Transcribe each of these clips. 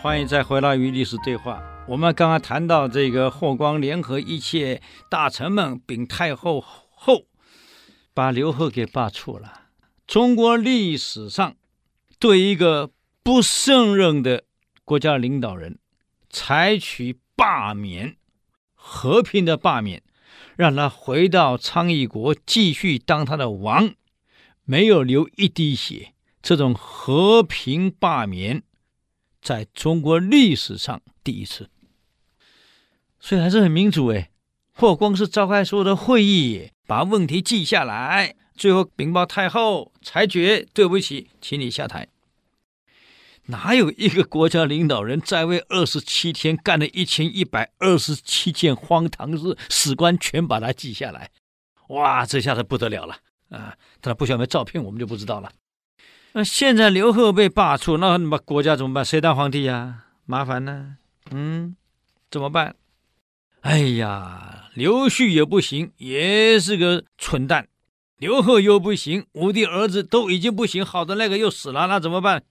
欢迎再回来与历史对话。我们刚刚谈到这个霍光联合一切大臣们禀太后后，把刘贺给罢黜了。中国历史上对一个不胜任的国家领导人采取罢免，和平的罢免，让他回到昌邑国继续当他的王，没有流一滴血。这种和平罢免，在中国历史上第一次，所以还是很民主哎。霍光是召开所有的会议，把问题记下来，最后禀报太后裁决，对不起，请你下台。哪有一个国家领导人在位二十七天，干了一千一百二十七件荒唐事，史官全把它记下来？哇，这下子不得了了啊！他不晓得照片，我们就不知道了。那现在刘贺被罢黜，那那么国家怎么办？谁当皇帝呀？麻烦呢。嗯，怎么办？哎呀，刘旭也不行，也是个蠢蛋；刘贺又不行，武帝儿子都已经不行，好的那个又死了，那怎么办？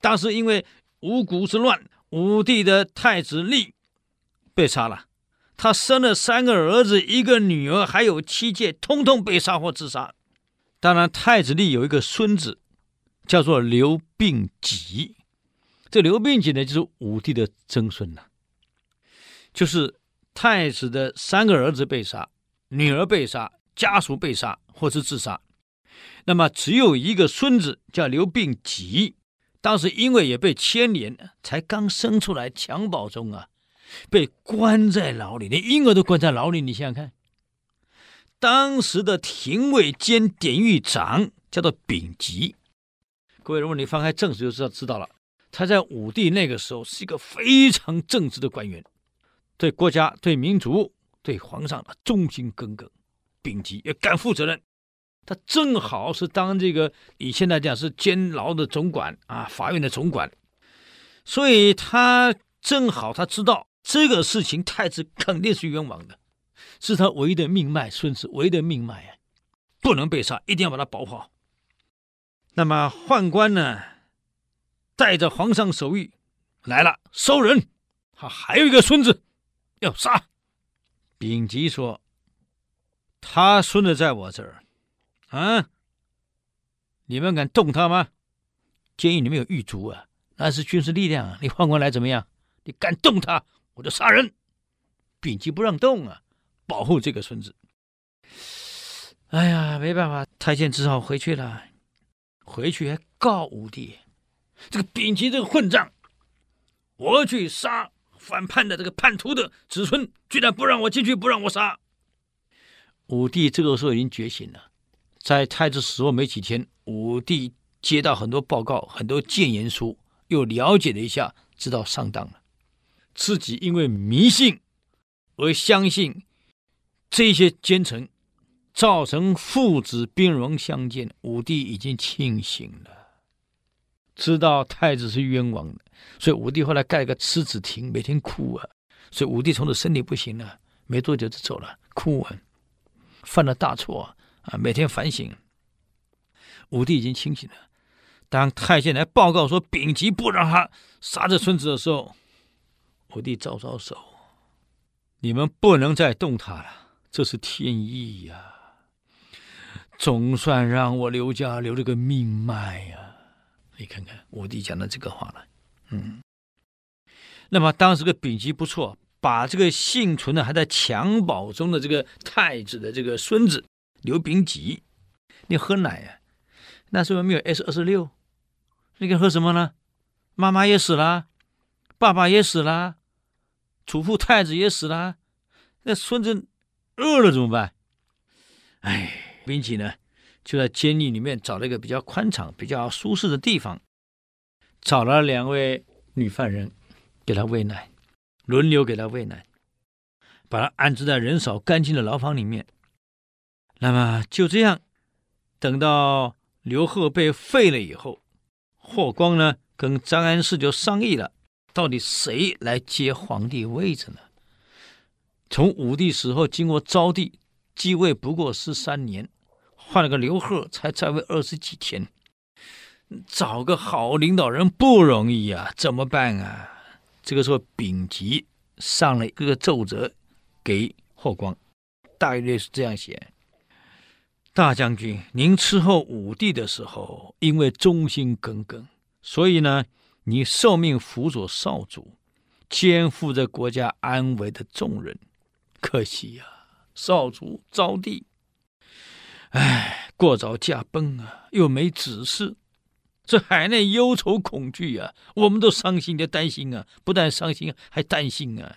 当时因为五谷之乱，武帝的太子立被杀了，他生了三个儿子，一个女儿，还有妻妾，通通被杀或自杀。当然，太子立有一个孙子。叫做刘病己，这刘病己呢，就是武帝的曾孙呐，就是太子的三个儿子被杀，女儿被杀，家属被杀或是自杀，那么只有一个孙子叫刘病己，当时因为也被牵连，才刚生出来，襁褓中啊，被关在牢里，连婴儿都关在牢里，你想想看，当时的廷尉兼典狱长叫做丙吉。各位，如果你翻开正史就知道知道了，他在武帝那个时候是一个非常正直的官员，对国家、对民族、对皇上忠心耿耿，丙吉也敢负责任。他正好是当这个以前来讲是监牢的总管啊，法院的总管，所以他正好他知道这个事情太子肯定是冤枉的，是他唯一的命脉，孙子唯一的命脉啊，不能被杀，一定要把他保护好。那么宦官呢，带着皇上手谕来了，收人。他还有一个孙子要杀。丙吉说：“他孙子在我这儿，啊，你们敢动他吗？监狱里面有狱卒啊，那是军事力量啊。你宦官来怎么样？你敢动他，我就杀人。”丙吉不让动啊，保护这个孙子。哎呀，没办法，太监只好回去了。回去还告武帝，这个丙吉这个混账，我去杀反叛的这个叛徒的子孙，居然不让我进去，不让我杀。武帝这个时候已经觉醒了，在太子死后没几天，武帝接到很多报告，很多谏言书，又了解了一下，知道上当了，自己因为迷信而相信这些奸臣。造成父子兵戎相见，武帝已经清醒了，知道太子是冤枉的，所以武帝后来盖了个慈子亭，每天哭啊。所以武帝从此身体不行了，没多久就走了，哭啊，犯了大错啊，每天反省。武帝已经清醒了，当太监来报告说丙吉不让他杀这孙子的时候，武帝招招手，你们不能再动他了，这是天意呀。总算让我刘家留了个命脉呀、你看看武帝讲的这个话了，嗯。那么当时个丙吉不错，把这个幸存的还在襁褓中的这个太子的这个孙子刘丙吉，你喝奶呀、啊？那时候没有 S 二十六，你该喝什么呢？妈妈也死了，爸爸也死了，祖父太子也死了，那孙子饿了怎么办？哎。并且呢，就在监狱里面找了一个比较宽敞、比较舒适的地方，找了两位女犯人，给他喂奶，轮流给他喂奶，把他安置在人少、干净的牢房里面。那么就这样，等到刘贺被废了以后，霍光呢跟张安世就商议了，到底谁来接皇帝位置呢？从武帝死后，经过昭帝继位不过十三年。换了个刘贺，才在位二十几天，找个好领导人不容易啊，怎么办啊？这个时候丙吉上了一个奏折给霍光，大约是这样写：大将军，您伺候武帝的时候，因为忠心耿耿，所以呢，你受命辅佐少主，肩负着国家安危的重任。可惜呀、少主招弟，哎，过早驾崩啊，又没子嗣。这海内忧愁恐惧啊，我们都伤心的担心啊，不但伤心，还担心啊。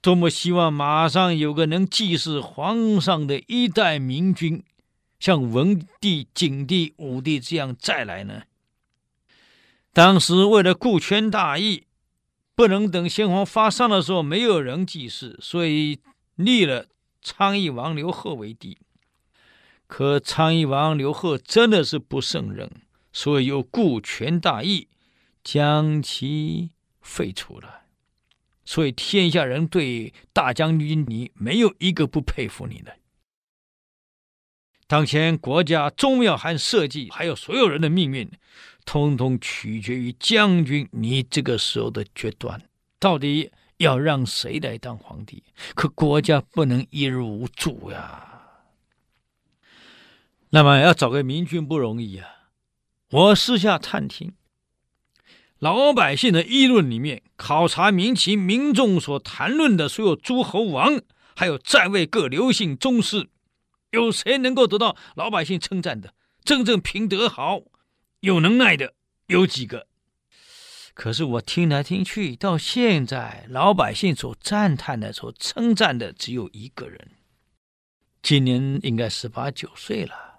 多么希望马上有个能继世皇上的一代明君，像文帝、景帝、武帝这样再来呢？当时为了顾全大义，不能等先皇发丧的时候没有人继世，所以立了昌邑王刘贺为帝。可昌邑王刘贺真的是不胜任。所以又顾全大义，将其废除了。所以天下人对大将军你没有一个不佩服你的。当前国家宗庙和社稷，还有所有人的命运，通通取决于将军你这个时候的决断，到底要让谁来当皇帝？可国家不能一日无主呀。那么要找个明君不容易呀。我私下探听，老百姓的议论里面，考察民情，民众所谈论的所有诸侯王，还有在位各刘姓宗室，有谁能够得到老百姓称赞的？真正品德好、有能耐的有几个？可是我听来听去，到现在老百姓所赞叹的、所称赞的，只有一个人，今年应该十八九岁了，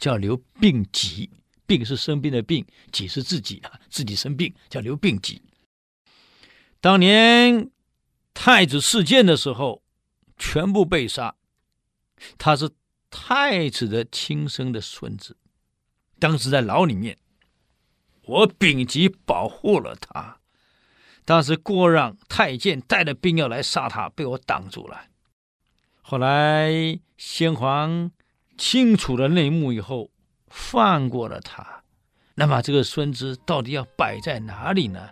叫刘病己。病是生病的病，己是自己啊，自己生病叫刘病己。当年太子事件的时候，全部被杀。他是太子的亲生的孙子，当时在牢里面，我丙吉保护了他。当时郭让太监带着兵要来杀他，被我挡住了。后来先皇清楚了内幕以后。放过了他，那么这个孙子到底要摆在哪里呢？